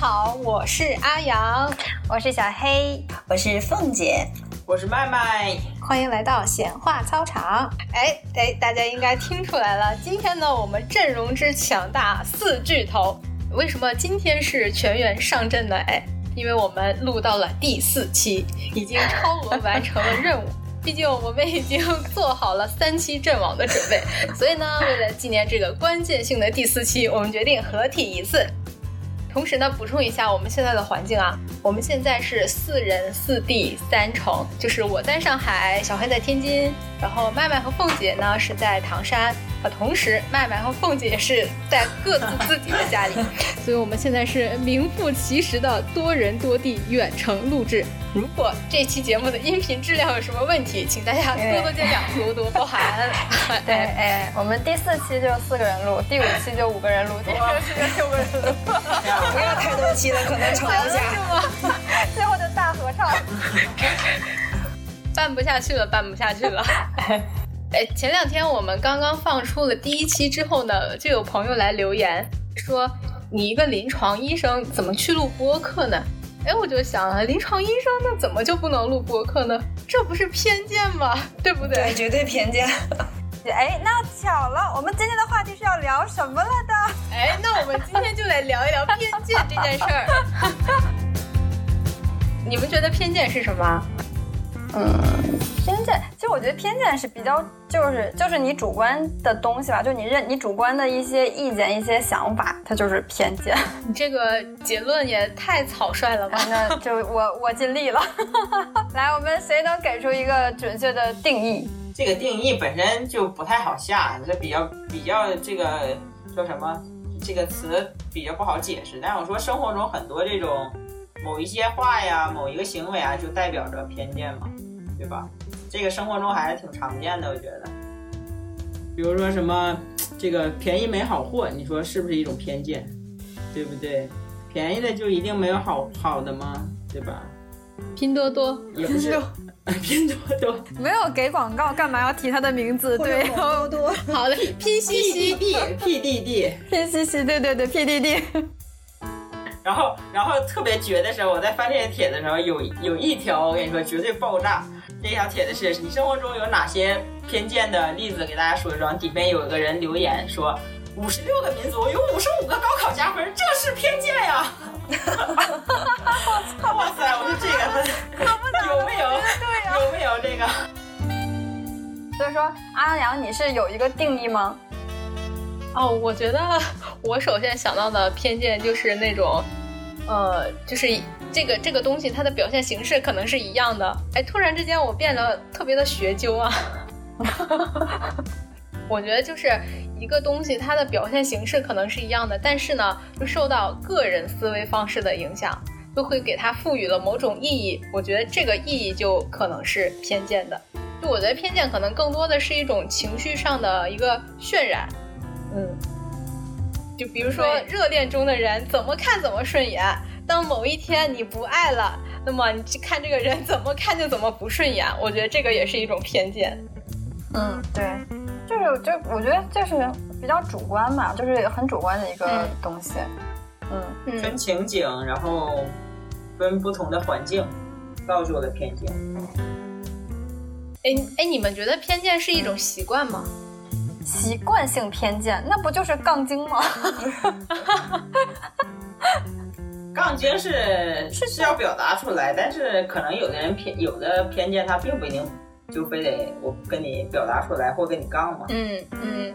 好，我是阿阳，我是小黑，我是凤姐，我是麦麦，欢迎来到显化操场。哎哎，大家应该听出来了，今天呢我们阵容之强大，四巨头。为什么今天是全员上阵呢？哎，因为我们录到了第四期，已经超额完成了任务。毕竟我们已经做好了三期阵亡的准备，所以呢，为了纪念这个关键性的第四期，我们决定合体一次。同时呢，补充一下我们现在的环境啊，我们现在是四人四地三城，就是我在上海，小黑在天津，然后麦麦和凤姐呢是在唐山。啊，同时麦麦和凤姐也是在各自自己的家里，所以我们现在是名副其实的多人多地远程录制。如果这期节目的音频质量有什么问题，请大家多多见谅，多多包涵。对，哎，我们第四期就四个人录，第五期就五个人录，第六期就六个人录。不要太多期了，可能吵一架。最后就大合唱。办不下去了，办不下去了。哎，前两天我们刚刚放出了第一期之后呢，就有朋友来留言说：“你一个临床医生怎么去录播客呢？”哎，我就想了，临床医生那怎么就不能录播客呢？这不是偏见吗？对不对？对，绝对偏见。哎，那巧了，我们今天的话题是要聊什么了的？哎，那我们今天就来聊一聊偏见这件事儿。你们觉得偏见是什么？嗯，偏见，其实我觉得偏见是比较，就是就是你主观的东西吧，就你认你主观的一些意见、一些想法，它就是偏见。你这个结论也太草率了吧？那就我我尽力了。来，我们谁能给出一个准确的定义？这个定义本身就不太好下，这比较比较这个叫什么？这个词比较不好解释。但是我说生活中很多这种。某一些话呀，某一个行为啊，就代表着偏见嘛，对吧？这个生活中还是挺常见的，我觉得。比如说什么，这个便宜没好货，你说是不是一种偏见？对不对？便宜的就一定没有好好的吗？对吧？拼多多也不是，拼多多没有给广告，干嘛要提他的名字？对，拼多多。好的，P C C D P D D，P C C，对对对，P D D。然后，然后特别绝的时候，我在翻这些帖子的时候，有有一条我跟你说绝对爆炸。这条帖子是你生活中有哪些偏见的例子？给大家说一说。底边有一个人留言说，五十六个民族有五十五个高考加分，这是偏见呀！哇塞，我说这个有没有？对呀，有没有这个？所以说，阿阳，你是有一个定义吗？哦，我觉得我首先想到的偏见就是那种，呃，就是这个这个东西它的表现形式可能是一样的。哎，突然之间我变得特别的学究啊！我觉得就是一个东西它的表现形式可能是一样的，但是呢，就受到个人思维方式的影响，就会给它赋予了某种意义。我觉得这个意义就可能是偏见的。就我觉得偏见可能更多的是一种情绪上的一个渲染。嗯，就比如说热恋中的人怎么看怎么顺眼，当某一天你不爱了，那么你去看这个人怎么看就怎么不顺眼。我觉得这个也是一种偏见。嗯，对，就是就我觉得就是比较主观嘛，就是很主观的一个东西。嗯，分情景，然后分不同的环境，造就了偏见。哎哎，你们觉得偏见是一种习惯吗？习惯性偏见，那不就是杠精吗？杠精是是是要表达出来，但是可能有的人偏有的偏见，他并不一定就非得我跟你表达出来或跟你杠嘛。嗯嗯，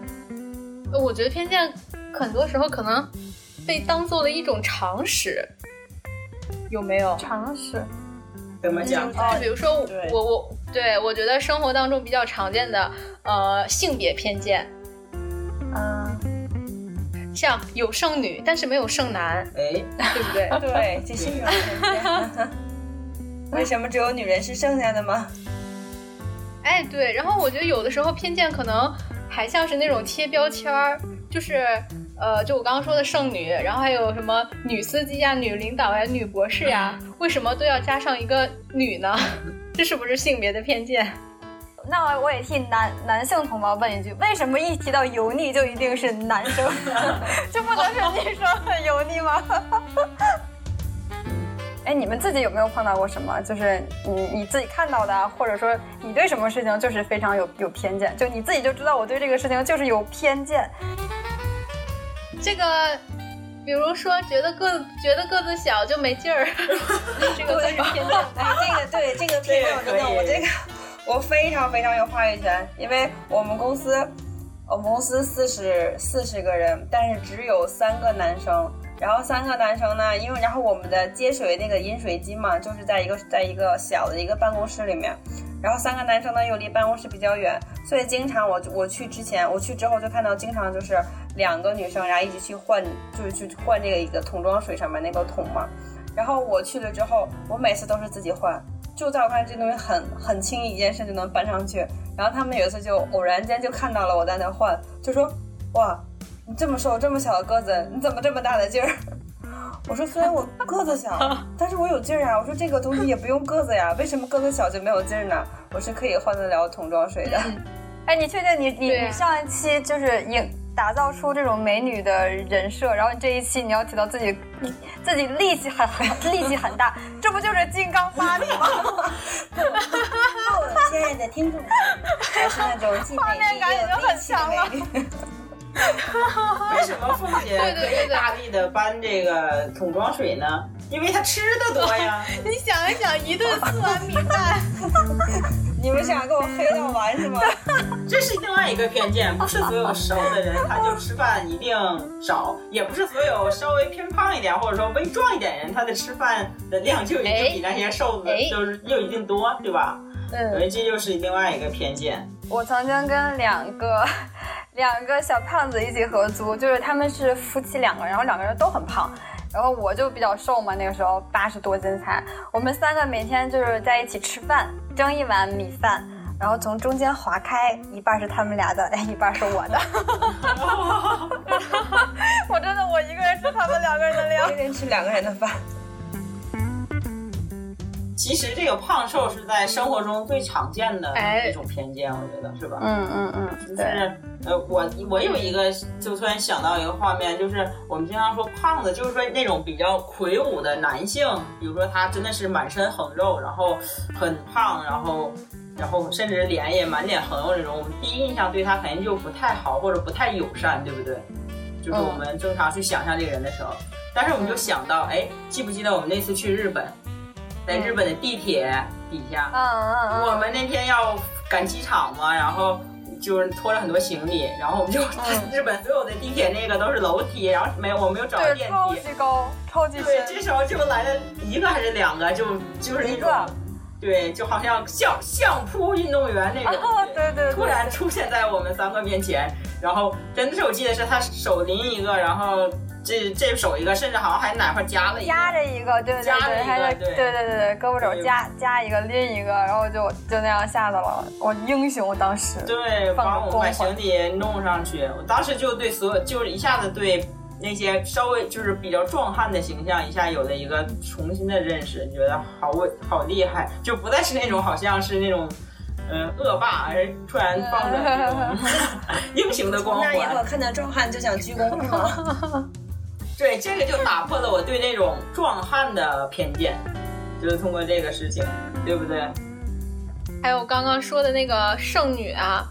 我觉得偏见很多时候可能被当做了一种常识，有没有常识？怎么讲？就比如说我我。对，我觉得生活当中比较常见的，呃，性别偏见，嗯，像有剩女，但是没有剩男，哎，对不对？对，这是一种偏见。为什么只有女人是剩下的吗？哎，对。然后我觉得有的时候偏见可能还像是那种贴标签儿，就是，呃，就我刚刚说的剩女，然后还有什么女司机呀、女领导呀、女博士呀，为什么都要加上一个女呢？这是不是性别的偏见？那我也替男男性同胞问一句：为什么一提到油腻就一定是男生，就不能是女生很油腻吗？哎，你们自己有没有碰到过什么？就是你你自己看到的，或者说你对什么事情就是非常有有偏见，就你自己就知道我对这个事情就是有偏见。这个，比如说觉得个子觉得个子小就没劲儿，这个算是偏见。哎，这个对这个偏见，我真的我这个我非常非常有话语权，因为我们公司我们公司四十四十个人，但是只有三个男生。然后三个男生呢，因为然后我们的接水那个饮水机嘛，就是在一个在一个小的一个办公室里面，然后三个男生呢又离办公室比较远，所以经常我我去之前我去之后就看到经常就是两个女生然后一起去换，就是去换这个一个桶装水上面那个桶嘛，然后我去了之后，我每次都是自己换，就在我看来这东西很很轻易一件事就能搬上去，然后他们有一次就偶然间就看到了我在那换，就说哇。你这么瘦，这么小的个子，你怎么这么大的劲儿？我说虽然我个子小，但是我有劲儿啊。我说这个东西也不用个子呀，为什么个子小就没有劲儿呢？我是可以换得了桶装水的。哎，你确定你你你上一期就是影打造出这种美女的人设，然后你这一期你要提到自己自己力气很很力气很大，这不就是金刚芭比吗？亲爱的听众，还是那种既美丽又力气的美女。为 什么凤姐可以大力的搬这个桶装水呢？因为他吃的多呀。你想一想，一顿四碗米饭，你们想跟我黑到完是吗？这是另外一个偏见，不是所有瘦的人他就吃饭一定少，也不是所有稍微偏胖一点或者说微壮一点人他的吃饭的量就一定比那些瘦子就是又一定多，对吧？嗯，所以这就是另外一个偏见。我曾经跟两个。两个小胖子一起合租，就是他们是夫妻两个，然后两个人都很胖，然后我就比较瘦嘛，那个时候八十多斤才。我们三个每天就是在一起吃饭，蒸一碗米饭，然后从中间划开，一半是他们俩的，哎，一半是我的。我真的，我一个人吃他们两个人的量，一人吃两个人的饭。其实这个胖瘦是在生活中最常见的一种偏见，我觉得是吧？嗯嗯嗯，就是呃，我我有一个，就突然想到一个画面，就是我们经常说胖子，就是说那种比较魁梧的男性，比如说他真的是满身横肉，然后很胖，然后然后甚至脸也满脸横肉这种，我们第一印象对他肯定就不太好或者不太友善，对不对？就是我们正常去想象这个人的时候，但是我们就想到，哎，记不记得我们那次去日本？在日本的地铁底下，嗯嗯嗯，我们那天要赶机场嘛，然后就是拖了很多行李，然后我们就 日本所有的地铁那个都是楼梯，然后没有我没有找到电梯，超级高，超级对，这时候就来了一个还是两个，就就是那种，对，就好像相相扑运动员那种，对对，突然出现在我们三个面前，然后真的是我记得是他手拎一个，然后。这这手一个，甚至好像还哪块夹了一夹着一个，对对对，还是对对对对，胳膊肘夹夹一个拎一个，然后就就那样下的了。我英雄当时对，把我把行李弄上去。我当时就对所有，就是一下子对那些稍微就是比较壮汉的形象，一下有了一个重新的认识，觉得好伟好厉害，就不再是那种好像是那种嗯恶霸，而突然放着 英雄的光环。那以后看到壮汉就想鞠躬是吗？对，这个就打破了我对那种壮汉的偏见，就是通过这个事情，对不对？还有刚刚说的那个剩女啊，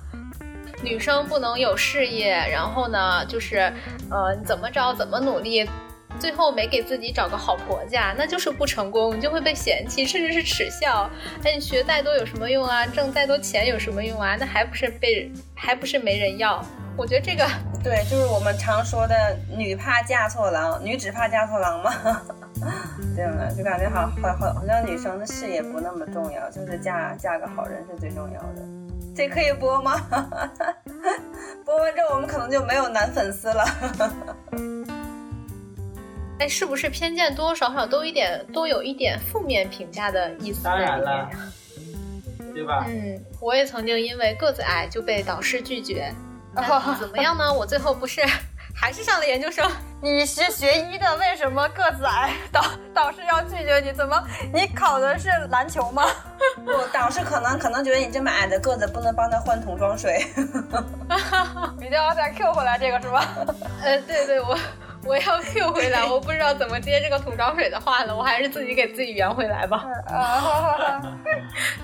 女生不能有事业，然后呢，就是呃，怎么着怎么努力，最后没给自己找个好婆家，那就是不成功，你就会被嫌弃，甚至是耻笑。哎你学再多有什么用啊？挣再多钱有什么用啊？那还不是被，还不是没人要？我觉得这个 对，就是我们常说的“女怕嫁错郎”，女只怕嫁错郎嘛，对吗？就感觉好好好，好像女生的事业不那么重要，就是嫁嫁个好人是最重要的。这可以播吗？播完之后我们可能就没有男粉丝了。哎，是不是偏见多多少少都一点都有一点负面评价的意思？当然了，对吧？嗯，我也曾经因为个子矮就被导师拒绝。怎么样呢？我最后不是 还是上了研究生？你是学医的，为什么个子矮？导导师要拒绝你？怎么？你考的是篮球吗？不，导师可能可能觉得你这么矮的个子不能帮他换桶装水。一定要再 Q 回来这个是吧？呃，对对，我我要 Q 回来，我不知道怎么接这个桶装水的话了，我还是自己给自己圆回来吧。啊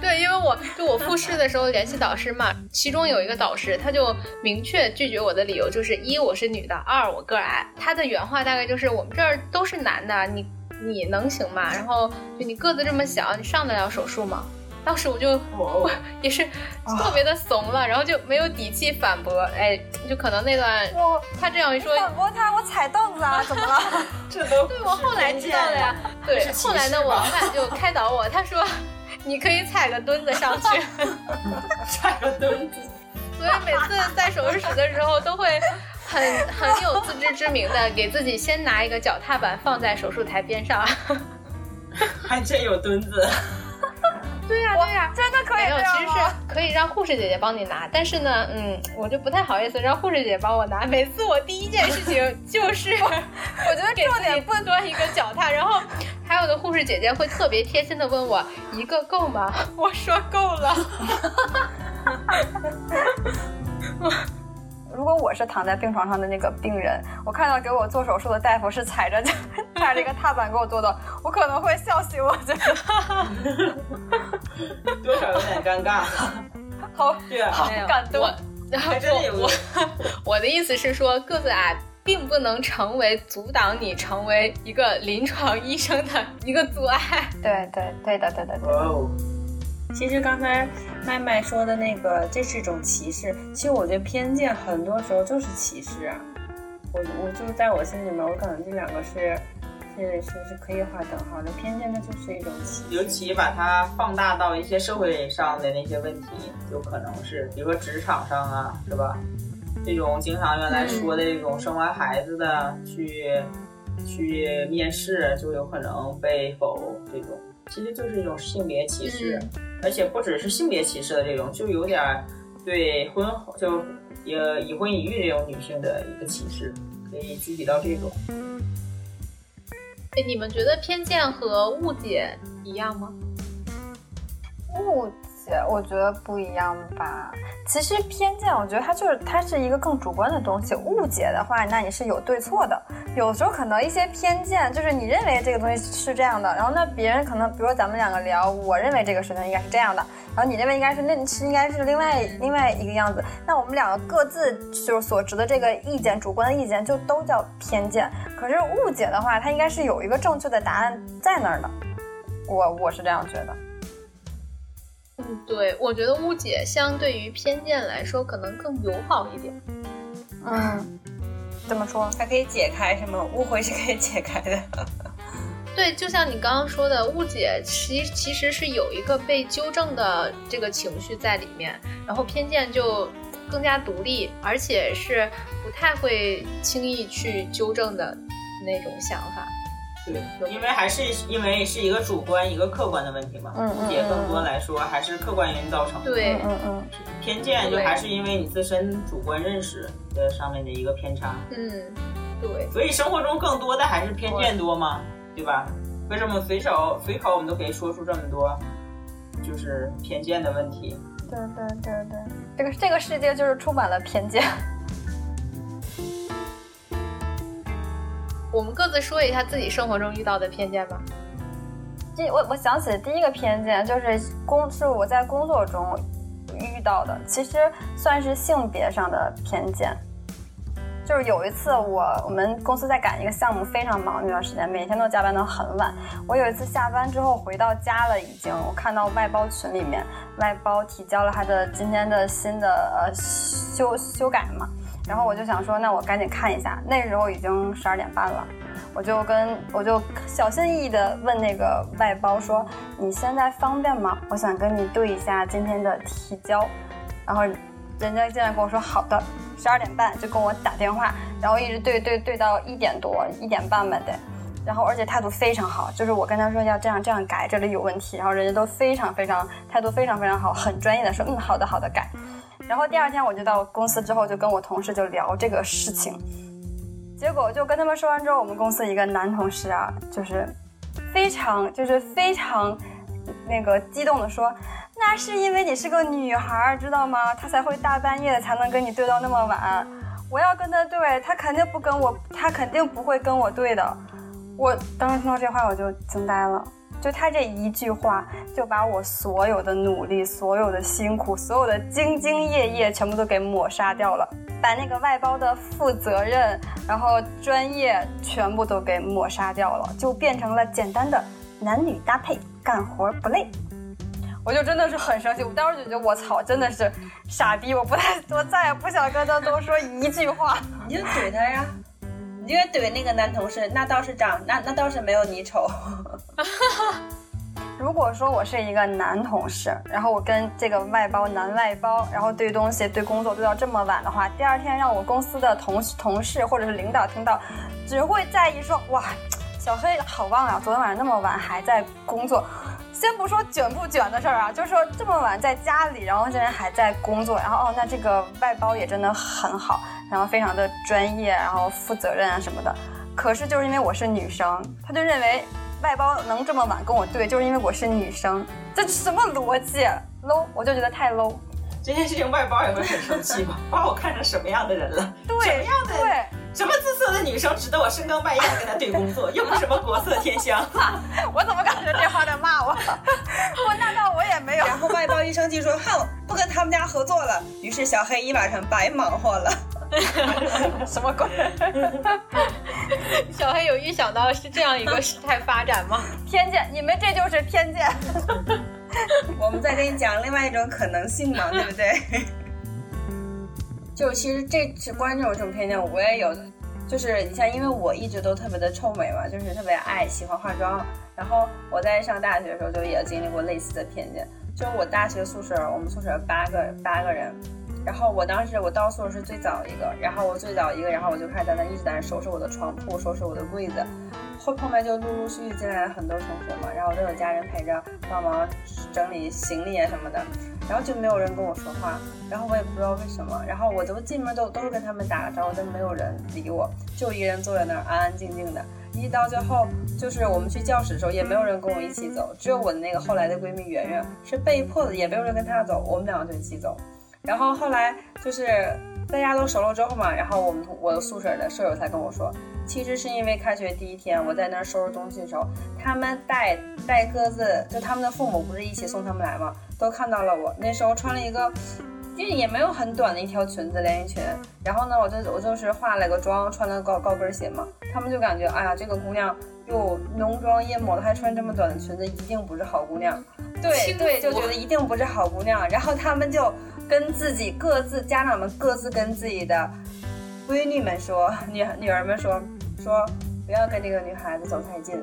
对，因为我就我复试的时候联系导师嘛，其中有一个导师他就明确拒绝我的理由就是一我是女的，二我个儿矮。他的原话大概就是我们这儿都是男的，你你能行吗？然后就你个子这么小，你上得了手术吗？当时我就我也是特别的怂了，然后就没有底气反驳。哎，就可能那段他这样一说，反驳他，我踩凳子啊，怎么了？这都对我后来知道了呀。对，后来呢，我老板就开导我，他说你可以踩个墩子上去，踩个墩子。所以每次在手术室的时候，都会很很有自知之明的给自己先拿一个脚踏板放在手术台边上。还真有墩子。对呀、对呀、真的可以没有，其实是？可以让护士姐姐帮你拿，但是呢，嗯，我就不太好意思让护士姐姐帮我拿。每次我第一件事情 就是我觉得给自己重点不端一个脚踏，然后还有的护士姐姐会特别贴心的问我一个够吗？我说够了。如果我是躺在病床上的那个病人，我看到给我做手术的大夫是踩着 踩着一个踏板给我做的，我可能会笑醒。我觉得多少有点尴尬。好对啊，感动然后还真的有我我我的意思是说，个子矮并不能成为阻挡你成为一个临床医生的一个阻碍。对对对的对的对的。哦，其实刚才麦麦说的那个，这是一种歧视。其实我觉得偏见很多时候就是歧视啊。我我就在我心里面，我可能这两个是是是是可以划等号的。偏见它就是一种歧视。尤其把它放大到一些社会上的那些问题，就可能是，比如说职场上啊，是吧？这种经常原来说的这种生完孩子的去、去面试，就有可能被否这种，其实就是一种性别歧视，而且不只是性别歧视的这种，就有点儿对婚后就呃已婚已育这种女性的一个歧视，可以具体到这种。哎，你们觉得偏见和误解一样吗？误解，我觉得不一样吧。其实偏见，我觉得它就是它是一个更主观的东西。误解的话，那你是有对错的。有时候可能一些偏见，就是你认为这个东西是这样的，然后那别人可能，比如说咱们两个聊，我认为这个事情应该是这样的，然后你认为应该是那是应该是另外另外一个样子。那我们两个各自就是所持的这个意见，主观的意见就都叫偏见。可是误解的话，它应该是有一个正确的答案在那儿的。我我是这样觉得。嗯，对，我觉得误解相对于偏见来说，可能更友好一点。嗯，怎么说，它可以解开是吗？误会是可以解开的。对，就像你刚刚说的，误解其其实是有一个被纠正的这个情绪在里面，然后偏见就更加独立，而且是不太会轻易去纠正的那种想法。对，因为还是因为是一个主观一个客观的问题嘛，误解更多来说还是客观原因造成的。对，嗯嗯。偏见就还是因为你自身主观认识的上面的一个偏差，嗯，对，所以生活中更多的还是偏见多嘛，对吧？为什么随手随口我们都可以说出这么多，就是偏见的问题？对对对对，这个这个世界就是充满了偏见。我们各自说一下自己生活中遇到的偏见吧。第我我想起第一个偏见就是工是我在工作中遇到的，其实算是性别上的偏见。就是有一次我我们公司在赶一个项目，非常忙那段时间，每天都加班到很晚。我有一次下班之后回到家了，已经我看到外包群里面外包提交了他的今天的新的呃修修改嘛，然后我就想说，那我赶紧看一下。那时候已经十二点半了，我就跟我就小心翼翼的问那个外包说：“你现在方便吗？我想跟你对一下今天的提交。”然后人家竟然跟我说：“好的。”十二点半就跟我打电话，然后一直对对对到一点多一点半吧得。然后而且态度非常好，就是我跟他说要这样这样改，这里有问题，然后人家都非常非常态度非常非常好，很专业的说嗯好的好的改。然后第二天我就到公司之后就跟我同事就聊这个事情，结果就跟他们说完之后，我们公司一个男同事啊，就是非常就是非常那个激动的说，那是因为你是个女孩儿，知道吗？他才会大半夜的才能跟你对到那么晚。我要跟他对，他肯定不跟我，他肯定不会跟我对的。我当时听到这话，我就惊呆了。就他这一句话，就把我所有的努力、所有的辛苦、所有的兢兢业业，全部都给抹杀掉了，把那个外包的负责任，然后专业全部都给抹杀掉了，就变成了简单的男女搭配，干活不累。我就真的是很生气，我当时就觉得我操，真的是傻逼，我不太，我再也不想跟他多说一句话。你就怼他呀，因为怼那个男同事，那倒是长，那那倒是没有你丑。如果说我是一个男同事，然后我跟这个外包男外包，然后对东西、对工作对到这么晚的话，第二天让我公司的同同事或者是领导听到，只会在意说哇，小黑好棒啊，昨天晚上那么晚还在工作。先不说卷不卷的事儿啊，就是说这么晚在家里，然后竟然还在工作，然后哦，那这个外包也真的很好，然后非常的专业，然后负责任啊什么的。可是就是因为我是女生，他就认为。外包能这么晚跟我对，就是因为我是女生，这什么逻辑？low，我就觉得太 low。这件事情外包也会很生气吧？把我看成什么样的人了？对，什么样的？对，什么姿色的女生值得我深更半夜跟她对工作？又不是什么国色天香。我怎么感觉这话在骂我？我那倒我也没有。然后外包一生气说：“哼，不跟他们家合作了。”于是小黑一晚上白忙活了。什么鬼？小黑有预想到是这样一个事态发展吗？偏见，你们这就是偏见。我们再给你讲另外一种可能性嘛，对不对？就其实这是关于这种偏见，我也有。就是你像，因为我一直都特别的臭美嘛，就是特别爱喜欢化妆。然后我在上大学的时候就也经历过类似的偏见。就我大学宿舍，我们宿舍八个八个人。然后我当时我到宿舍是最早一个，然后我最早一个，然后我就开始在那一直在那收拾我的床铺，收拾我的柜子。后后面就陆陆续续进来了很多同学嘛，然后都有家人陪着帮忙整理行李啊什么的，然后就没有人跟我说话，然后我也不知道为什么，然后我都进门都都是跟他们打个招呼，都没有人理我，就一个人坐在那儿安安静静的。一到最后就是我们去教室的时候，也没有人跟我一起走，只有我的那个后来的闺蜜圆圆是被迫的，也没有人跟她走，我们两个就一起走。然后后来就是大家都熟了之后嘛，然后我们我的宿舍的舍友才跟我说，其实是因为开学第一天我在那儿收拾东西的时候，他们带带各自就他们的父母不是一起送他们来嘛，都看到了我那时候穿了一个，就也没有很短的一条裙子连衣裙，然后呢我就我就是化了个妆，穿了高高跟鞋嘛，他们就感觉哎呀这个姑娘又浓妆艳抹的，还穿这么短的裙子，一定不是好姑娘，对。对，就觉得一定不是好姑娘，然后他们就。跟自己各自家长们各自跟自己的闺女们说，女女儿们说说不要跟这个女孩子走太近，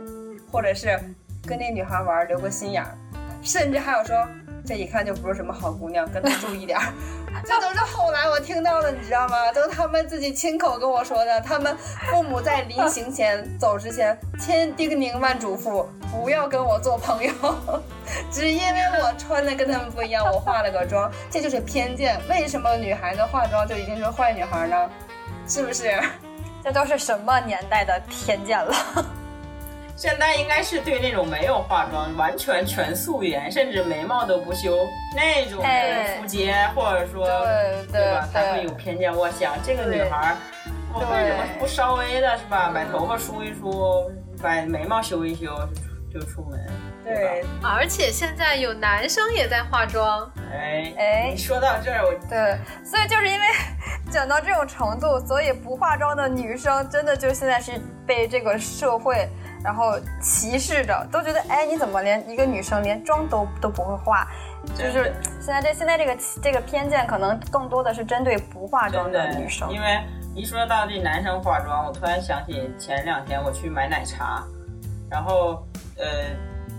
或者是跟那女孩玩留个心眼儿，甚至还有说这一看就不是什么好姑娘，跟她注意点儿。这都是后来我听到的，你知道吗？都是他们自己亲口跟我说的。他们父母在临 行前走之前，千叮咛万嘱咐，不要跟我做朋友，只因为我穿的跟他们不一样，我化了个妆，这就是偏见。为什么女孩子化妆就一定是坏女孩呢？是不是？这都是什么年代的偏见了？现在应该是对那种没有化妆、完全全素颜，甚至眉毛都不修那种人出街，或者说对吧，才会有偏见。我想这个女孩，我为什么不稍微的是吧，把头发梳一梳，把眉毛修一修就出门？对，而且现在有男生也在化妆。哎哎，你说到这儿，我对，所以就是因为讲到这种程度，所以不化妆的女生真的就现在是被这个社会。然后歧视着，都觉得哎，你怎么连一个女生连妆都都不会化？就是现在这现在这个这个偏见，可能更多的是针对不化妆的女生。因为一说到这男生化妆，我突然想起前两天我去买奶茶，然后呃，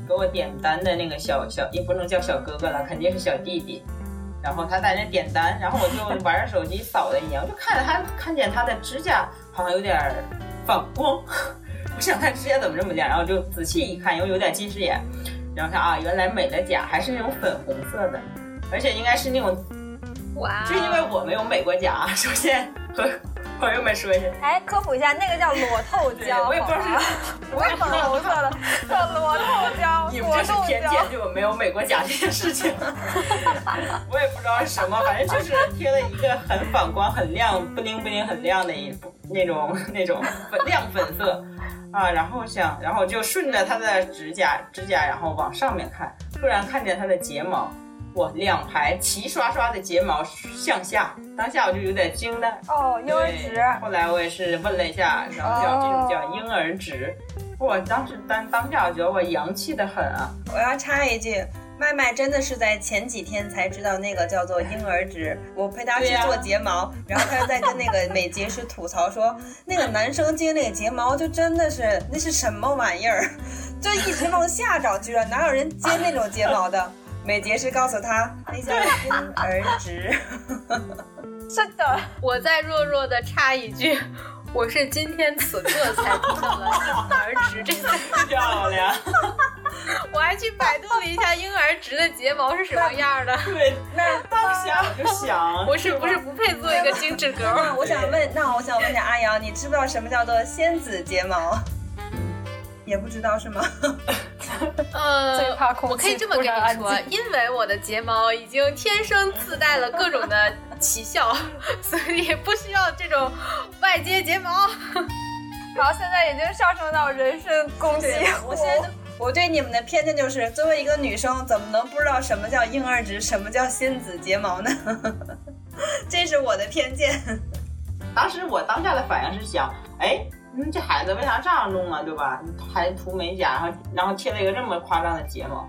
给我点单的那个小小也不能叫小哥哥了，肯定是小弟弟。然后他在那点单，然后我就玩着手机扫了一眼，我就看着他看见他的指甲好像有点反光。我想看指甲怎么这么亮，然后就仔细一看，因为有点近视眼，然后看啊，原来美的甲还是那种粉红色的，而且应该是那种，哇，就因为我没有美过甲，首先和朋友们说一下。哎，科普一下，那个叫裸透胶，我也不知道是，我也粉红色的，叫裸透胶，你们这是偏见，就没有美国甲这件事情。我也不知道是什么，反正就是贴了一个很反光、很亮、不灵不灵、很亮的一那种那种粉亮粉色啊，然后想，然后就顺着他的指甲指甲，然后往上面看，突然看见他的睫毛。哇，两排齐刷刷的睫毛向下，当下我就有点惊呆。哦，婴儿指。后来我也是问了一下，然后叫这种叫婴儿指。我，当时当当下我觉得我洋气的很啊！我要插一句，麦麦真的是在前几天才知道那个叫做婴儿直。我陪她去做睫毛，然后她就在跟那个美睫师吐槽说，那个男生接那个睫毛就真的是那是什么玩意儿，就一直往下长，居然哪有人接那种睫毛的？美睫师告诉他，那叫婴儿直。是的，我再弱弱的插一句，我是今天此刻才知道了婴儿直这个 漂亮。我还去百度了一下婴儿直的睫毛是什么样的。对，那 当下我就想，我是不是不配做一个精致 girl？那我想问，那我想问下阿阳，你知不知道什么叫做仙子睫毛？也不知道是吗？呃，我可以这么跟你说，因为我的睫毛已经天生自带了各种的奇效，所以不需要这种外接睫毛。好，现在已经上升到人身攻击。我现在我对你们的偏见就是，作为一个女生，怎么能不知道什么叫婴儿直，什么叫仙子睫毛呢？这是我的偏见。当时我当下的反应是想，哎。嗯，这孩子为啥这样弄啊？对吧？还涂美甲，然后然后贴了一个这么夸张的睫毛，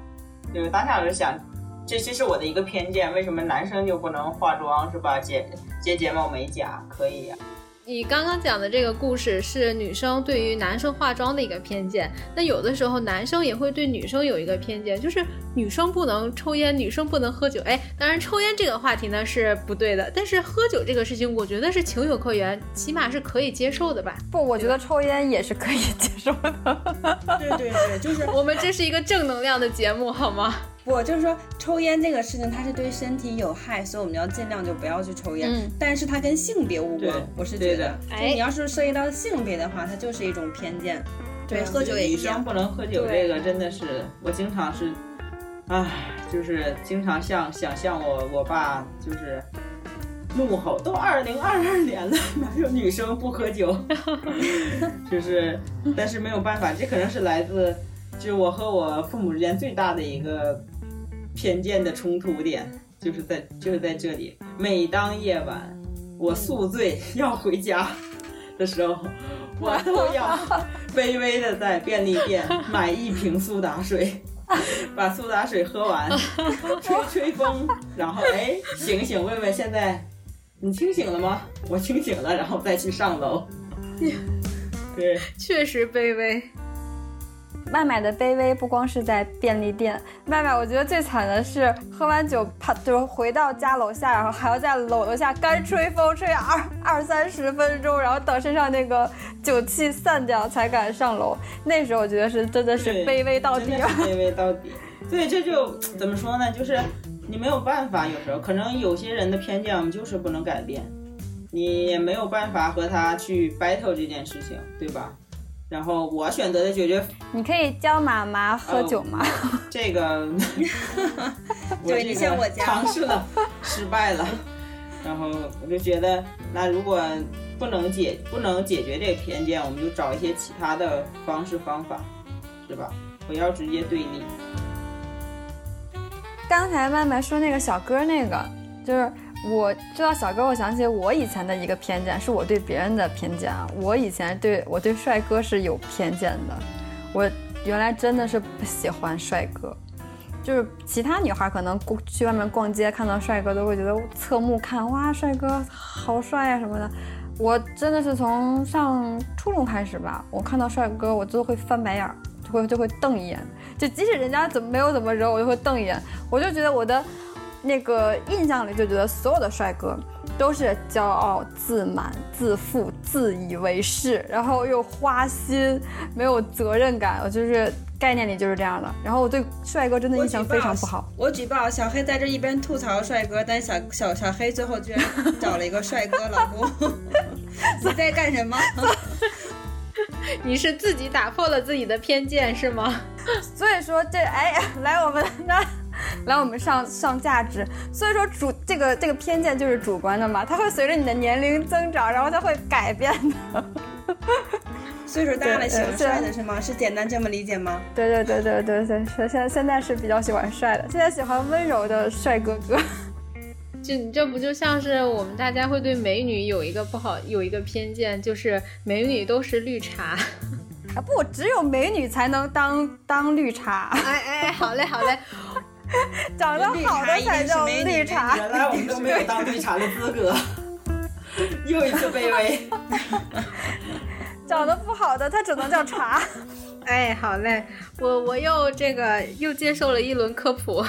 就是当下我就想，这这是我的一个偏见，为什么男生就不能化妆是吧？接接睫毛美甲可以呀。你刚刚讲的这个故事是女生对于男生化妆的一个偏见，那有的时候男生也会对女生有一个偏见，就是女生不能抽烟，女生不能喝酒。哎，当然抽烟这个话题呢是不对的，但是喝酒这个事情，我觉得是情有可原，起码是可以接受的吧？不，我觉得抽烟也是可以接受的。对对对，就是我们这是一个正能量的节目，好吗？不，就是说抽烟这个事情，它是对身体有害，所以我们要尽量就不要去抽烟。嗯，但是它跟性别无关，我是觉得，就你要是涉及到性别的话，它就是一种偏见。对，喝酒也一样。女生不能喝酒，这个真的是我经常是，唉，就是经常像想象我我爸就是怒吼，都二零二二年了，哪有女生不喝酒？就是，但是没有办法，这可能是来自。就是我和我父母之间最大的一个偏见的冲突点，就是在就是在这里。每当夜晚我宿醉要回家的时候，我都要卑 微的在便利店买一瓶苏打水，把苏打水喝完，吹吹风，然后哎醒醒，问问现在你清醒了吗？我清醒了，然后再去上楼。对，确实卑微。麦麦的卑微不光是在便利店，麦麦我觉得最惨的是喝完酒，怕就是回到家楼下，然后还要在楼楼下干吹风，吹二二三十分钟，然后等身上那个酒气散掉才敢上楼。那时候我觉得是真的是卑微到底，卑微到底。对，这就怎么说呢？就是你没有办法，有时候可能有些人的偏见我们就是不能改变，你也没有办法和他去 battle 这件事情，对吧？然后我选择的解决，你可以教妈妈喝酒吗？这个，对你像我家尝试了，失败了。然后我就觉得，那如果不能解不能解决这个偏见，我们就找一些其他的方式方法，是吧？不要直接对立。刚才曼曼说那个小哥，那个就是。我知道小哥，我想起我以前的一个偏见，是我对别人的偏见啊。我以前对我对帅哥是有偏见的，我原来真的是不喜欢帅哥，就是其他女孩可能去外面逛街看到帅哥都会觉得侧目看，哇，帅哥好帅呀什么的。我真的是从上初中开始吧，我看到帅哥我就会翻白眼，就会就会瞪一眼，就即使人家怎么没有怎么惹我，就会瞪一眼，我就觉得我的。那个印象里就觉得所有的帅哥都是骄傲、自满、自负、自以为是，然后又花心，没有责任感。我就是概念里就是这样的。然后我对帅哥真的印象非常不好。我举报小黑在这一边吐槽帅哥，但小小小黑最后居然找了一个帅哥老公。你在干什么？你是自己打破了自己的偏见是吗？所以说这哎，来我们那。来，我们上上价值。所以说主这个这个偏见就是主观的嘛，它会随着你的年龄增长，然后它会改变的。所以说大了喜欢帅的是吗？是简单这么理解吗？对对对对对对，现现现在是比较喜欢帅的，现在喜欢温柔的帅哥哥。就你这不就像是我们大家会对美女有一个不好有一个偏见，就是美女都是绿茶。啊不，只有美女才能当当绿茶。哎哎，好嘞好嘞。长得好的才叫绿茶。原来我们都 没有当绿茶的资格，又一次卑微。长得不好的，他只能叫茶。哎，好嘞，我我又这个又接受了一轮科普。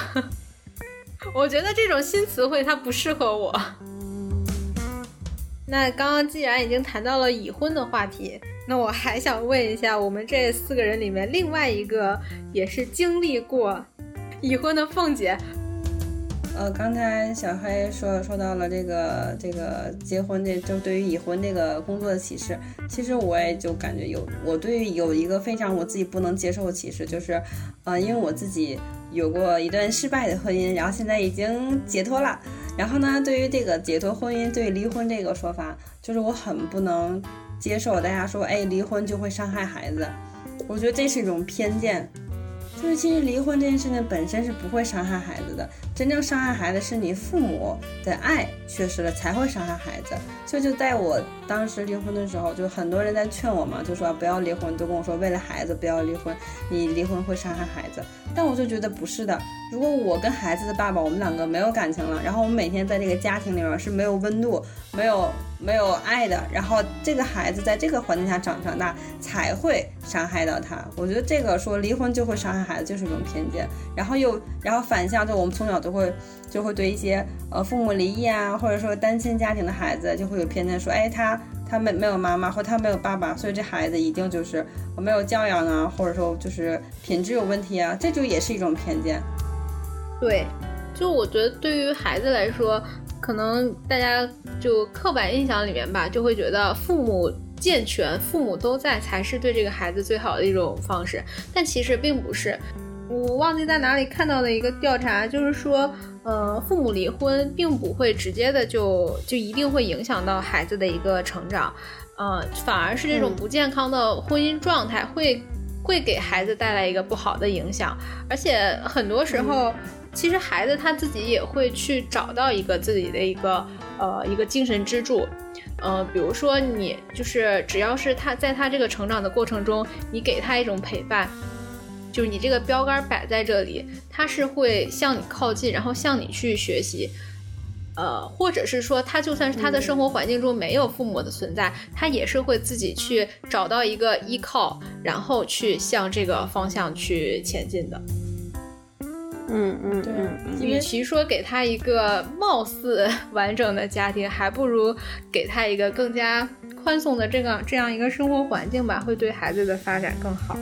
我觉得这种新词汇它不适合我。那刚刚既然已经谈到了已婚的话题，那我还想问一下，我们这四个人里面另外一个也是经历过。已婚的凤姐，呃，刚才小黑说说到了这个这个结婚这就对于已婚这个工作的歧视，其实我也就感觉有，我对有一个非常我自己不能接受的歧视，就是，呃，因为我自己有过一段失败的婚姻，然后现在已经解脱了，然后呢，对于这个解脱婚姻对离婚这个说法，就是我很不能接受，大家说，哎，离婚就会伤害孩子，我觉得这是一种偏见。就是其实离婚这件事情本身是不会伤害孩子的，真正伤害孩子是你父母的爱缺失了才会伤害孩子。所以就在我当时离婚的时候，就很多人在劝我嘛，就说不要离婚，都跟我说为了孩子不要离婚，你离婚会伤害孩子。但我就觉得不是的，如果我跟孩子的爸爸我们两个没有感情了，然后我们每天在这个家庭里面是没有温度、没有。没有爱的，然后这个孩子在这个环境下长长大，才会伤害到他。我觉得这个说离婚就会伤害孩子，就是一种偏见。然后又，然后反向，就我们从小都会就会对一些呃父母离异啊，或者说单亲家庭的孩子，就会有偏见，说哎他他没没有妈妈，或他没有爸爸，所以这孩子一定就是我没有教养啊，或者说就是品质有问题啊，这就也是一种偏见。对，就我觉得对于孩子来说。可能大家就刻板印象里面吧，就会觉得父母健全、父母都在才是对这个孩子最好的一种方式，但其实并不是。我忘记在哪里看到的一个调查，就是说，呃，父母离婚并不会直接的就就一定会影响到孩子的一个成长，呃，反而是这种不健康的婚姻状态会会给孩子带来一个不好的影响，而且很多时候。其实孩子他自己也会去找到一个自己的一个呃一个精神支柱，呃，比如说你就是只要是他在他这个成长的过程中，你给他一种陪伴，就是你这个标杆摆在这里，他是会向你靠近，然后向你去学习，呃，或者是说他就算是他的生活环境中没有父母的存在，他也是会自己去找到一个依靠，然后去向这个方向去前进的。嗯嗯对，与其说给他一个貌似完整的家庭，还不如给他一个更加宽松的这个这样一个生活环境吧，会对孩子的发展更好。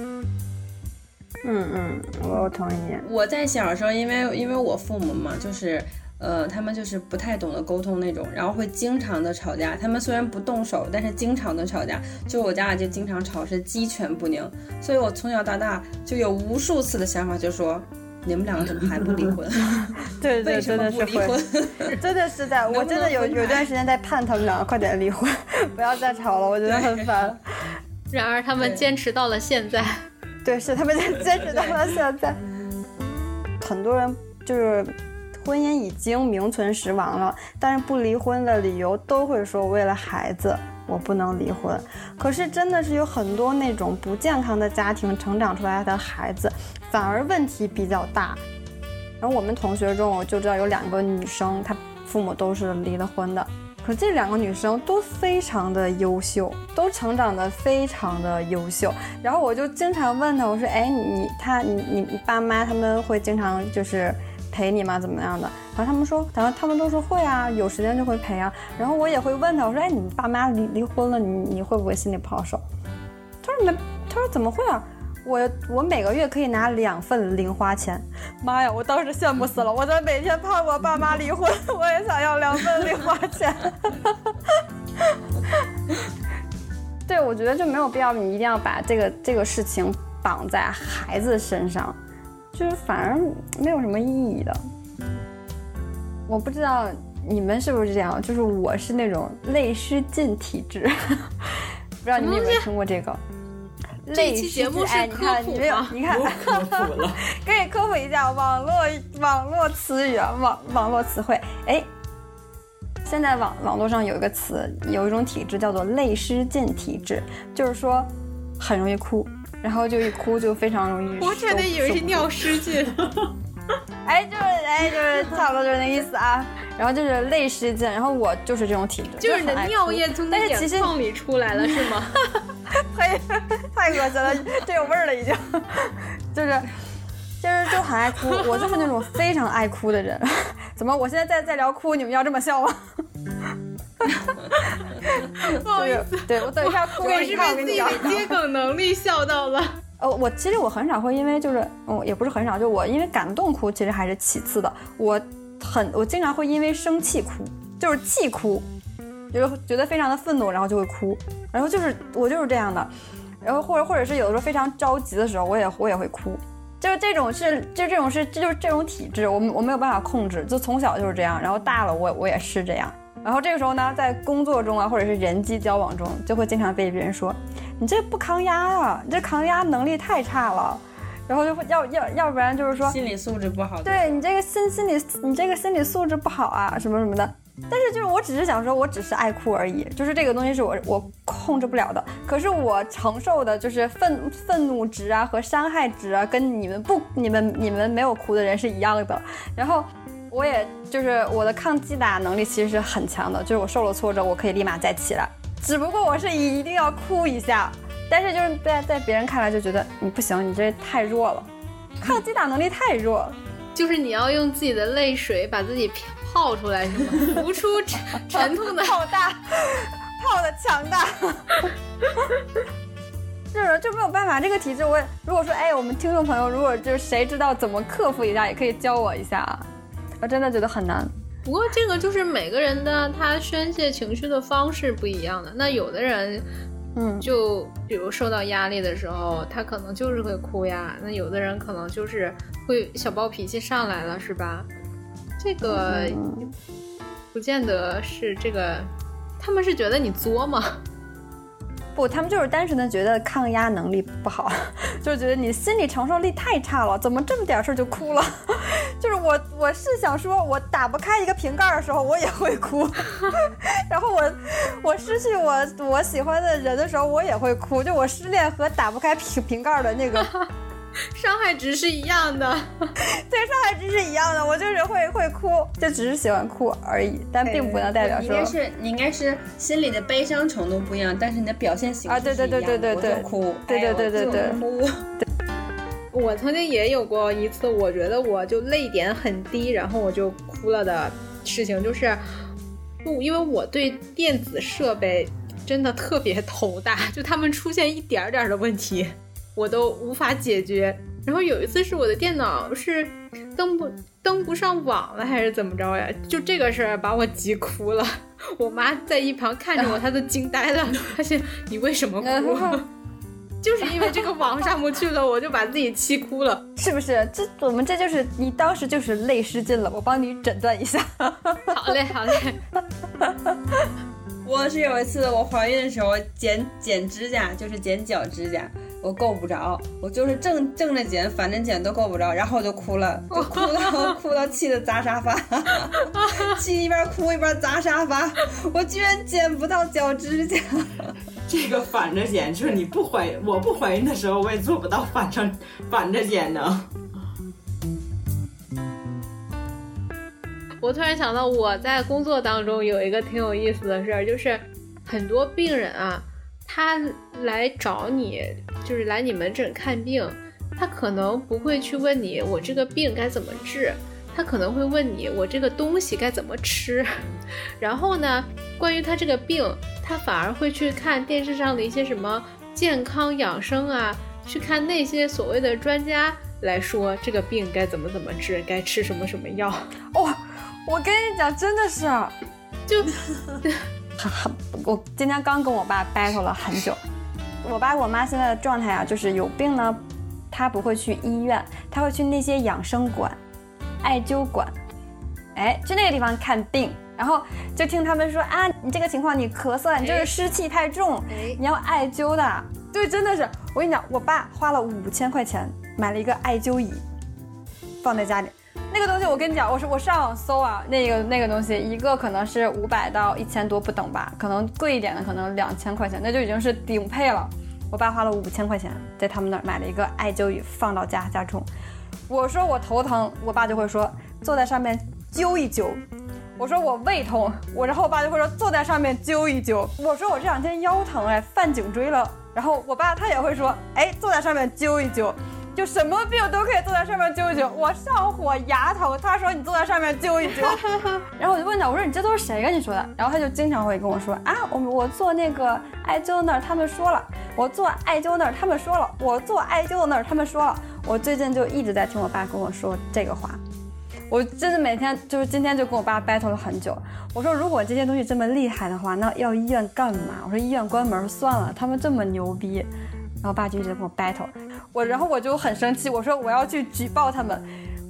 嗯嗯，我同意。我在小时候，因为因为我父母嘛，就是呃，他们就是不太懂得沟通那种，然后会经常的吵架。他们虽然不动手，但是经常的吵架。就我家俩就经常吵，是鸡犬不宁。所以我从小到大就有无数次的想法，就说。你们两个怎么还不离婚？对对，真的是离婚，真的是在，我真的有有段时间在盼他们两个快点离婚，不要再吵了，我觉得很烦。然而他们坚持到了现在，对，是他们坚持到了现在。很多人就是婚姻已经名存实亡了，但是不离婚的理由都会说为了孩子。我不能离婚，可是真的是有很多那种不健康的家庭成长出来的孩子，反而问题比较大。然后我们同学中，我就知道有两个女生，她父母都是离了婚的，这两个女生都非常的优秀，都成长的非常的优秀。然后我就经常问她，我说：“哎，你他你你你爸妈他们会经常就是。”陪你吗？怎么样的？然后他们说，然后他们都说会啊，有时间就会陪啊。然后我也会问他，我说，哎，你爸妈离离婚了，你你会不会心里不好受？他说没，他说怎么会啊？我我每个月可以拿两份零花钱。妈呀，我当时羡慕死了。我在每天盼我爸妈离婚，我也想要两份零花钱。对，我觉得就没有必要，你一定要把这个这个事情绑在孩子身上，就是反而没有什么意义的。我不知道你们是不是这样，就是我是那种泪失禁体质，不知道你们有没有听过这个？这期节目是哎，你看科普你没有吗？你看，科普了，给你科普一下网络网络词语啊，网网络词汇。哎，现在网网络上有一个词，有一种体质叫做泪失禁体质，就是说很容易哭，然后就一哭就非常容易。我真的以为是尿。失禁。哎，就是哎，就是差不多就是那意思啊。然后就是泪失禁，然后我就是这种体质，就是你的尿液从但是其实眼眶里出来了，是吗？呸，太恶心了，这有味儿了已经，就是就是就很爱哭，我就是那种非常爱哭的人。怎么？我现在在在聊哭，你们要这么笑吗？不好意思，对我等一下哭给你看，我跟你讲被自己的。接梗能力笑到了。呃，我其实我很少会因为就是，嗯，也不是很少，就我因为感动哭，其实还是其次的。我很，我经常会因为生气哭，就是气哭，就是觉得非常的愤怒，然后就会哭，然后就是我就是这样的，然后或者或者是有的时候非常着急的时候，我也我也会哭。就是这种是，就这种是，这就是这种体质，我我没有办法控制，就从小就是这样，然后大了我我也是这样，然后这个时候呢，在工作中啊，或者是人际交往中，就会经常被别人说，你这不抗压啊，你这抗压能力太差了，然后就会要要要不然就是说，心理素质不好。对你这个心心理你这个心理素质不好啊，什么什么的。但是就是我只是想说，我只是爱哭而已，就是这个东西是我我控制不了的。可是我承受的就是愤愤怒值啊和伤害值啊，跟你们不你们你们没有哭的人是一样的。然后我也就是我的抗击打能力其实是很强的，就是我受了挫折，我可以立马再起来。只不过我是一定要哭一下，但是就是在在别人看来就觉得你不行，你这太弱了，抗击打能力太弱了。就是你要用自己的泪水把自己泡出来，是吗？浮出沉沉痛的。泡大，泡的强大。就是就没有办法，这个体质我也如果说，哎，我们听众朋友，如果就是谁知道怎么克服一下，也可以教我一下啊。我真的觉得很难。不过这个就是每个人的他宣泄情绪的方式不一样的。那有的人，嗯，就比如受到压力的时候，他可能就是会哭呀。那有的人可能就是会小暴脾气上来了，是吧？这个嗯不见得是这个，他们是觉得你作吗？不，他们就是单纯的觉得抗压能力不好，就是觉得你心理承受力太差了，怎么这么点事儿就哭了？就是我，我是想说，我打不开一个瓶盖的时候，我也会哭，然后我，我失去我我喜欢的人的时候，我也会哭。就我失恋和打不开瓶瓶盖的那个伤害值是一样的。对伤害值是一样的，我就是会会哭，就只是喜欢哭而已，但并不能代表你应该。是你应该是心里的悲伤程度不一样，但是你的表现形式啊对对对对对对我就哭，对对哎对对对哭。我曾经也有过一次，我觉得我就泪点很低，然后我就哭了的事情，就是不因为我对电子设备真的特别头大，就他们出现一点儿点儿的问题，我都无法解决。然后有一次是我的电脑是登不登不上网了，还是怎么着呀？就这个事儿把我急哭了。我妈在一旁看着我，她都惊呆了，她说：“你为什么哭？” 就是因为这个网上不去了，我就把自己气哭了。是不是？这我们这就是你当时就是泪失禁了，我帮你诊断一下。好嘞，好嘞。我是有一次我怀孕的时候剪剪指甲，就是剪脚指甲，我够不着，我就是正正着剪，反着剪都够不着，然后我就哭了，就哭到哭到气得砸沙发，气一边哭一边砸沙发，我居然剪不到脚指甲。这个反着剪，就是你不怀我不怀孕的时候，我也做不到反着反着剪呢。我突然想到，我在工作当中有一个挺有意思的事儿，就是很多病人啊，他来找你，就是来你门诊看病，他可能不会去问你我这个病该怎么治，他可能会问你我这个东西该怎么吃。然后呢，关于他这个病，他反而会去看电视上的一些什么健康养生啊，去看那些所谓的专家来说这个病该怎么怎么治，该吃什么什么药。哇、我跟你讲，真的是，就很很，我今天刚跟我爸 battle 了很久。我爸我妈现在的状态啊，就是有病呢，他不会去医院，他会去那些养生馆、艾灸馆，哎，去那个地方看病，然后就听他们说啊，你这个情况你咳嗽，你就是湿气太重，哎你要艾灸的。对，真的是，我跟你讲，我爸花了五千块钱买了一个艾灸椅，放在家里。那个东西我跟你讲，我是我上网搜啊，那个那个东西一个可能是五百到一千多不等吧，可能贵一点的可能两千块钱，那就已经是顶配了。我爸花了五千块钱在他们那儿买了一个艾灸椅放到家家中。我说我头疼，我爸就会说坐在上面灸一灸。我说我胃痛，我然后我爸就会说坐在上面灸一灸。我说我这两天腰疼哎，犯颈椎了，然后我爸他也会说哎坐在上面灸一灸。就什么病都可以坐在上面灸一灸。我上火牙疼，他说你坐在上面灸一灸，然后我就问他，我说你这都是谁跟你说的？然后他就经常会跟我说啊，我我做那个艾灸那儿，他们说了，我做艾灸那儿，他们说了，我做艾灸那儿，他们说了。我最近就一直在听我爸跟我说这个话。我真的每天就是今天就跟我爸 battle 了很久。我说如果这些东西这么厉害的话，那要医院干嘛？我说医院关门算了，他们这么牛逼。然后我爸就一直跟我 battle，我然后我就很生气，我说我要去举报他们。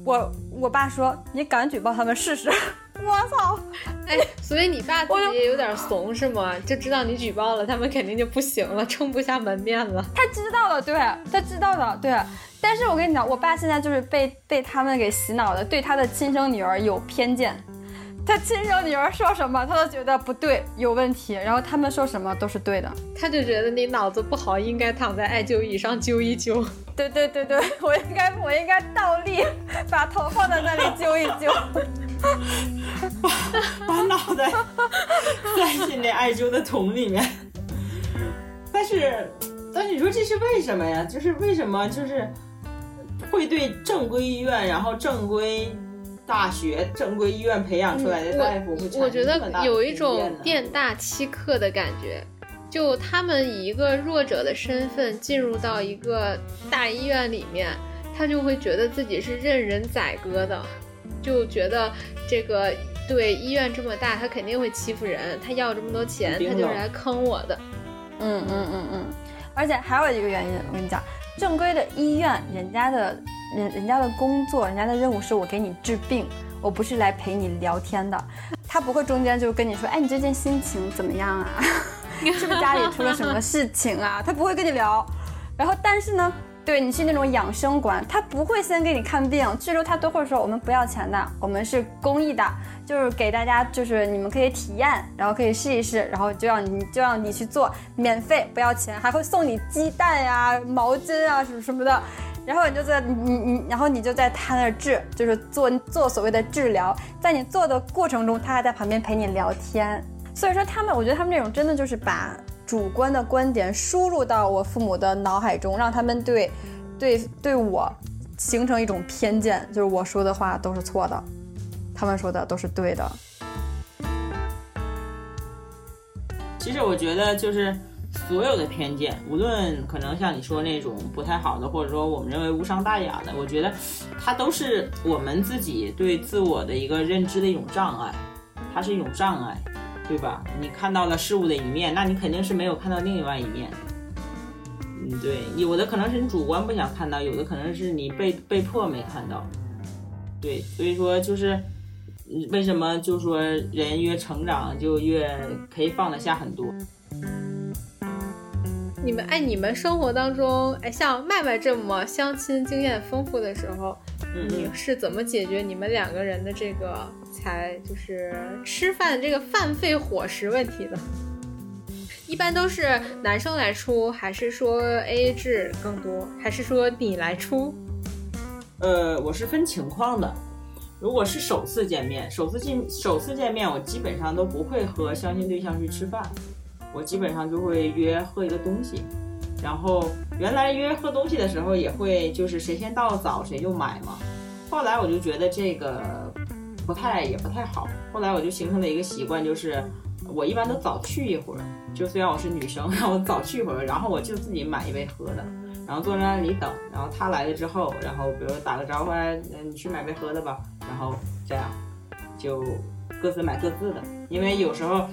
我我爸说你敢举报他们试试？我操！哎，所以你爸自己也有点怂是吗？就知道你举报了，他们肯定就不行了，撑不下门面了。他知道了，对，他知道了，对。但是我跟你讲，我爸现在就是被被他们给洗脑的，对他的亲生女儿有偏见。他亲生女儿说什么，他都觉得不对，有问题。然后他们说什么都是对的。他就觉得你脑子不好，应该躺在艾灸椅上灸一灸。对对对对，我应该我应该倒立，把头放在那里灸一灸。把 把脑袋塞进那艾灸的桶里面。但是，但是你说这是为什么呀？就是为什么就是会对正规医院，然后正规大学、正规医院培养出来的大夫会产生我觉得有一种店大欺客的感觉，就他们以一个弱者的身份进入到一个大医院里面，他就会觉得自己是任人宰割的，就觉得这个对医院这么大，他肯定会欺负人，他要这么多钱，他就是来坑我的。嗯嗯嗯嗯，而且还有一个原因，我跟你讲，正规的医院，人家的人人家的工作，人家的任务是我给你治病，我不是来陪你聊天的。他不会中间就跟你说，哎，你最近心情怎么样啊？是不是家里出了什么事情啊？他不会跟你聊。然后，但是呢，对你去那种养生馆，他不会先给你看病，去了他都会说我们不要钱的，我们是公益的，就是给大家就是你们可以体验，然后可以试一试，然后就让你就让你去做，免费不要钱，还会送你鸡蛋呀、毛巾啊什么什么的。然后你就在你你你，然后你就在他那儿治，就是做做所谓的治疗，在你做的过程中，他还在旁边陪你聊天。所以说他们，我觉得他们这种真的就是把主观的观点输入到我父母的脑海中，让他们对对对我形成一种偏见，就是我说的话都是错的，他们说的都是对的。其实我觉得就是所有的偏见，无论可能像你说那种不太好的，或者说我们认为无伤大雅的，我觉得它都是我们自己对自我的一个认知的一种障碍，它是一种障碍，对吧？你看到了事物的一面，那你肯定是没有看到另外一面。嗯，对，有的可能是你主观不想看到，有的可能是你被被迫没看到。对，所以说就是。嗯为什么就说人越成长就越可以放得下很多？你们哎，你们生活当中，哎，像麦麦这么相亲经验丰富的时候，嗯你是怎么解决你们两个人的这个才就是吃饭这个饭费伙食问题的？一般都是男生来出，还是说 A A 制更多，还是说你来出？呃，我是分情况的。如果是首次见面，首次见首次见面，我基本上都不会和相亲对象去吃饭，我基本上就会约喝一个东西。然后原来约喝东西的时候也会就是谁先到早谁就买嘛。后来我就觉得这个不太也不太好，后来我就形成了一个习惯，就是我一般都早去一会儿，就虽然我是女生，然后我早去一会儿，然后我就自己买一杯喝的。然后坐在那里等，然后他来了之后，然后比如打个招呼，你去买杯喝的吧，然后这样就各自买各自的，因为有时候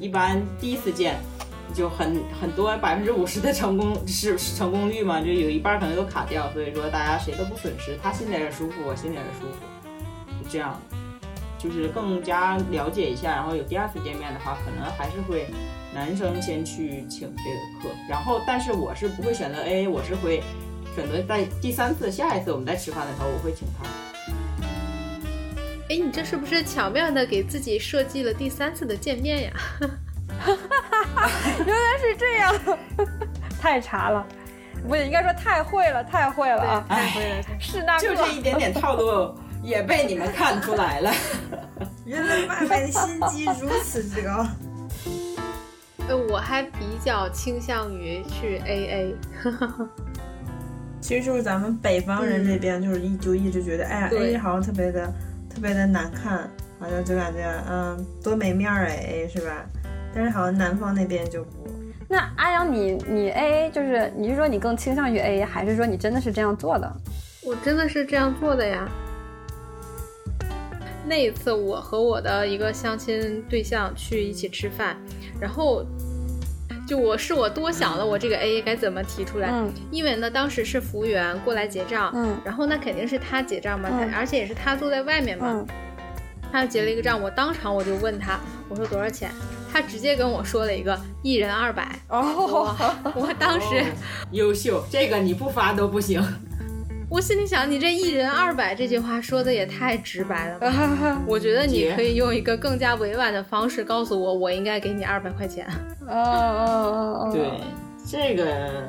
一般第一次见就很很多百分之五十的成功是成功率嘛，就有一半可能都卡掉，所以说大家谁都不损失，他心里也舒服，我心里也舒服，就这样，就是更加了解一下，然后有第二次见面的话，可能还是会男生先去请这个客，然后但是我是不会选择 AA，我是会选择在第三次下一次我们再吃饭的时候，我会请他。哎，你这是不是巧妙的给自己设计了第三次的见面呀？原来是这样，太茶了，不应该说太会了，太会了啊！太会了，是那就这一点点套路也被你们看出来了。原来麦麦的心机如此之高。呃，我还比较倾向于去 AA。其实就是咱们北方人这边，就是一就一直觉得，哎呀，AA 好像特别的特别的难看，好像就感觉嗯多没面儿哎，是吧？但是好像南方那边就不。那阿阳，你你 AA 就是你是说你更倾向于 AA，还是说你真的是这样做的？我真的是这样做的呀。那一次，我和我的一个相亲对象去一起吃饭，然后就我是我多想了，我这个 AA 该怎么提出来？嗯因为呢，当时是服务员过来结账，嗯然后那肯定是他结账嘛，而且也是他坐在外面嘛，嗯他结了一个账，我当场我就问他，我说多少钱？他直接跟我说了一个一人二百，哦，我当时。哦优秀，这个你不发都不行。我心里想，你这一人二百这句话说的也太直白了吧？我觉得你可以用一个更加委婉的方式告诉我，我应该给你二百块钱。哦哦哦，对，这个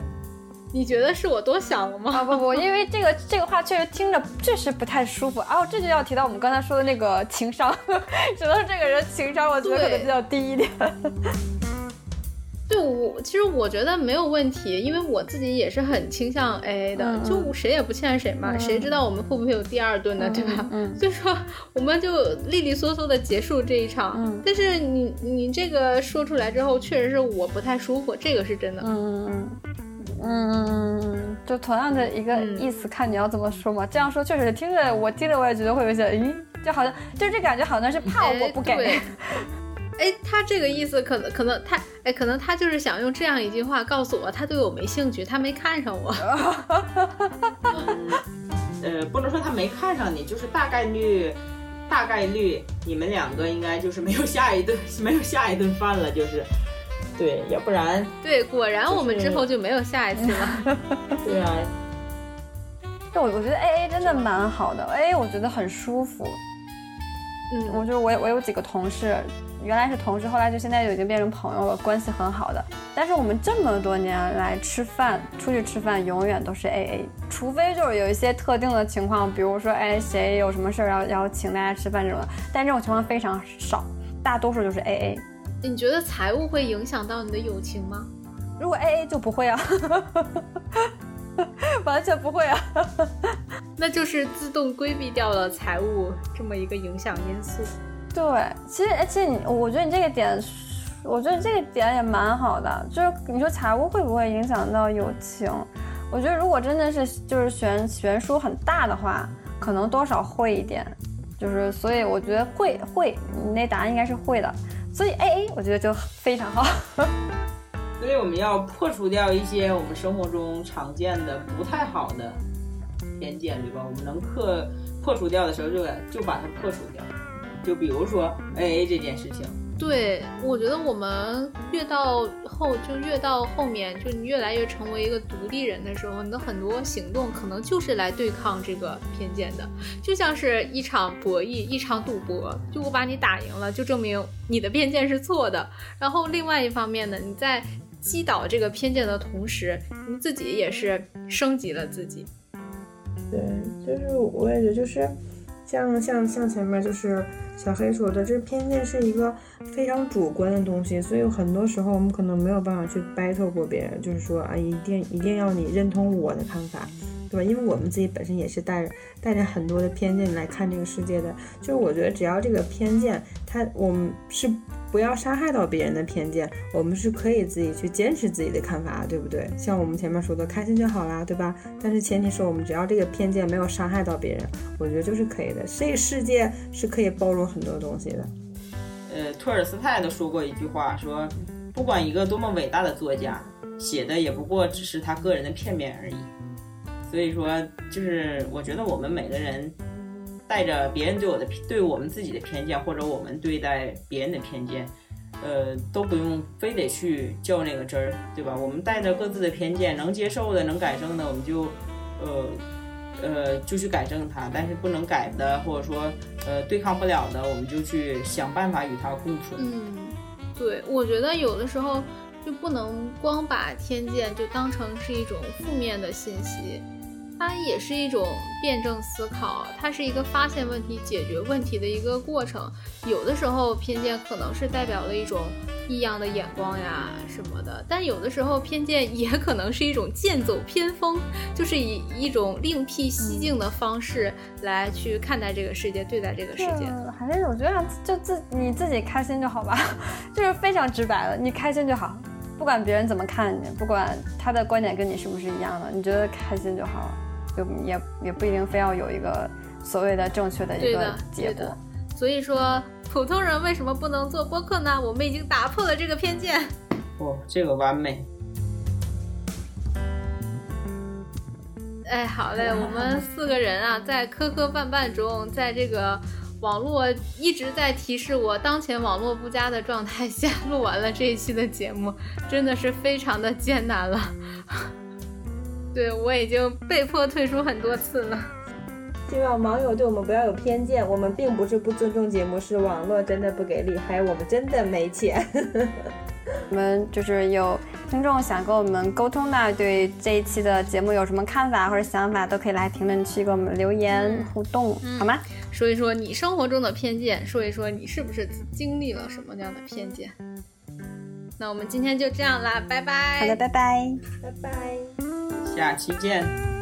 你觉得是我多想了吗？啊不不，因为这个这个话确实听着确实不太舒服。哦，这就要提到我们刚才说的那个情商，只能这个人情商我觉得可能比较低一点。对我，其实我觉得没有问题，因为我自己也是很倾向 AA 的，就谁也不欠谁嘛，嗯谁知道我们会不会有第二顿呢，对吧？嗯 所以说，我们就利利索索的结束这一场。嗯但是你你这个说出来之后，确实是我不太舒服，这个是真的。嗯嗯嗯嗯，就同样的一个嗯意思，看你要怎么说嘛。这样说确实听着，我听着我也觉得会有些，咦，就好像就是这感觉好像是怕我不给。哎，他这个意思可能可能他哎，可能他就是想用这样一句话告诉我，他对我没兴趣，他没看上我。呃，不能说他没看上你，就是大概率，大概率你们两个应该就是没有下一顿，没有下一顿饭了，就是，对，要不然，对，果然我们之后就没有下一次了。对啊，但，我我觉得 A A 真的蛮好的，A A 我觉得很舒服。嗯，我就是我有我有几个同事，原来是同事，后来就现在就已经变成朋友了，关系很好的。但是我们这么多年来吃饭，出去吃饭永远都是 A A，除非就是有一些特定的情况，比如说哎谁有什么事儿要要请大家吃饭这种的，但这种情况非常少，大多数就是 A A。你觉得财务会影响到你的友情吗？如果 A A 就不会啊，完全不会啊。那就是自动规避掉了财务这么一个影响因素。对，其实而且你，我觉得你这个点，我觉得这个点也蛮好的。就是你说财务会不会影响到友情？我觉得如果真的是就是悬悬殊很大的话，可能多少会一点。就是所以我觉得会会，你那答案应该是会的。所以 A A 我觉得就非常好。所以我们要破除掉一些我们生活中常见的不太好的偏见，对吧？我们能克破除掉的时候就就把它破除掉。就比如说 AA 这件事情，对，我觉得我们越到后，就越到后面，就你越来越成为一个独立人的时候，你的很多行动可能就是来对抗这个偏见的，就像是一场博弈，一场赌博，就我把你打赢了，就证明你的偏见是错的。然后另外一方面呢，你在击倒这个偏见的同时，你自己也是升级了自己。对，就是我也觉得就是。像像像前面就是小黑说的，这偏见是一个非常主观的东西，所以很多时候我们可能没有办法去 battle 过别人，就是说啊，一定一定要你认同我的看法，对吧？因为我们自己本身也是带着带着很多的偏见来看这个世界的，就是我觉得只要这个偏见，它我们是不要伤害到别人的偏见，我们是可以自己去坚持自己的看法，对不对？像我们前面说的，开心就好啦，对吧？但是前提是我们只要这个偏见没有伤害到别人，我觉得就是可以的。这个世界是可以包容很多东西的。呃，托尔斯泰都说过一句话，说不管一个多么伟大的作家写的，也不过只是他个人的片面而已。所以说，就是我觉得我们每个人带着别人对我的对我们自己的偏见，或者我们对待别人的偏见。呃，都不用非得去较那个真儿，对吧？我们带着各自的偏见，能接受的、能改正的，我们就，呃，呃，就去改正它；但是不能改的，或者说，呃，对抗不了的，我们就去想办法与它共存。嗯，对，我觉得有的时候就不能光把偏见就当成是一种负面的信息。它也是一种辩证思考，它是一个发现问题、解决问题的一个过程。有的时候偏见可能是代表了一种异样的眼光呀什么的，但有的时候偏见也可能是一种剑走偏锋，就是以一种另辟蹊径的方式来去看待这个世界、对待这个世界。还是我觉得就自你自己开心就好吧，就是非常直白了，你开心就好，不管别人怎么看你，不管他的观点跟你是不是一样的，你觉得开心就好了。就也也不一定非要有一个所谓的正确的一个结果，所以说普通人为什么不能做播客呢？我们已经打破了这个偏见。哦，这个完美。哎，好嘞，我们四个人啊，在磕磕绊绊中，在这个网络一直在提示我当前网络不佳的状态下，录完了这一期的节目，真的是非常的艰难了。对我已经被迫退出很多次了。希望网友对我们不要有偏见，我们并不是不尊重节目，是网络真的不给力，还有我们真的没钱。我们就是有听众想跟我们沟通的，对这一期的节目有什么看法或者想法，都可以来评论区给我们留言互动，好吗？说一说你生活中的偏见，说一说你是不是经历了什么样的偏见。那我们今天就这样啦，拜拜。好的，拜拜，拜拜。下期见。